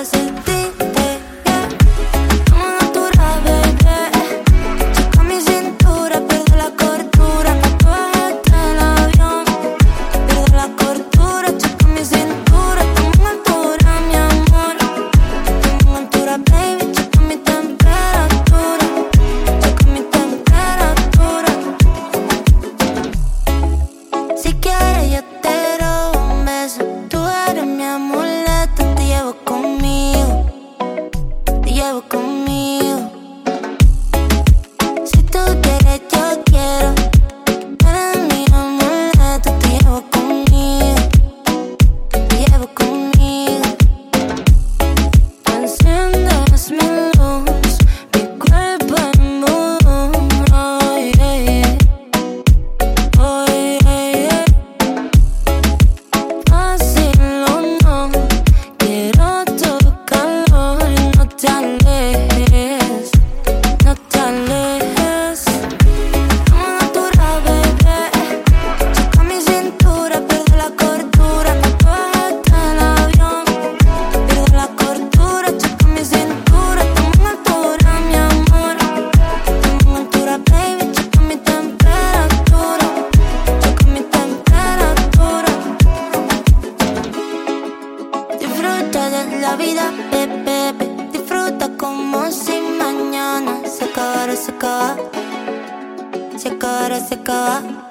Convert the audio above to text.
hace la vida, bebé, bebé. Disfruta como si mañana se acabara, se acaba. Se acabara, se acaba.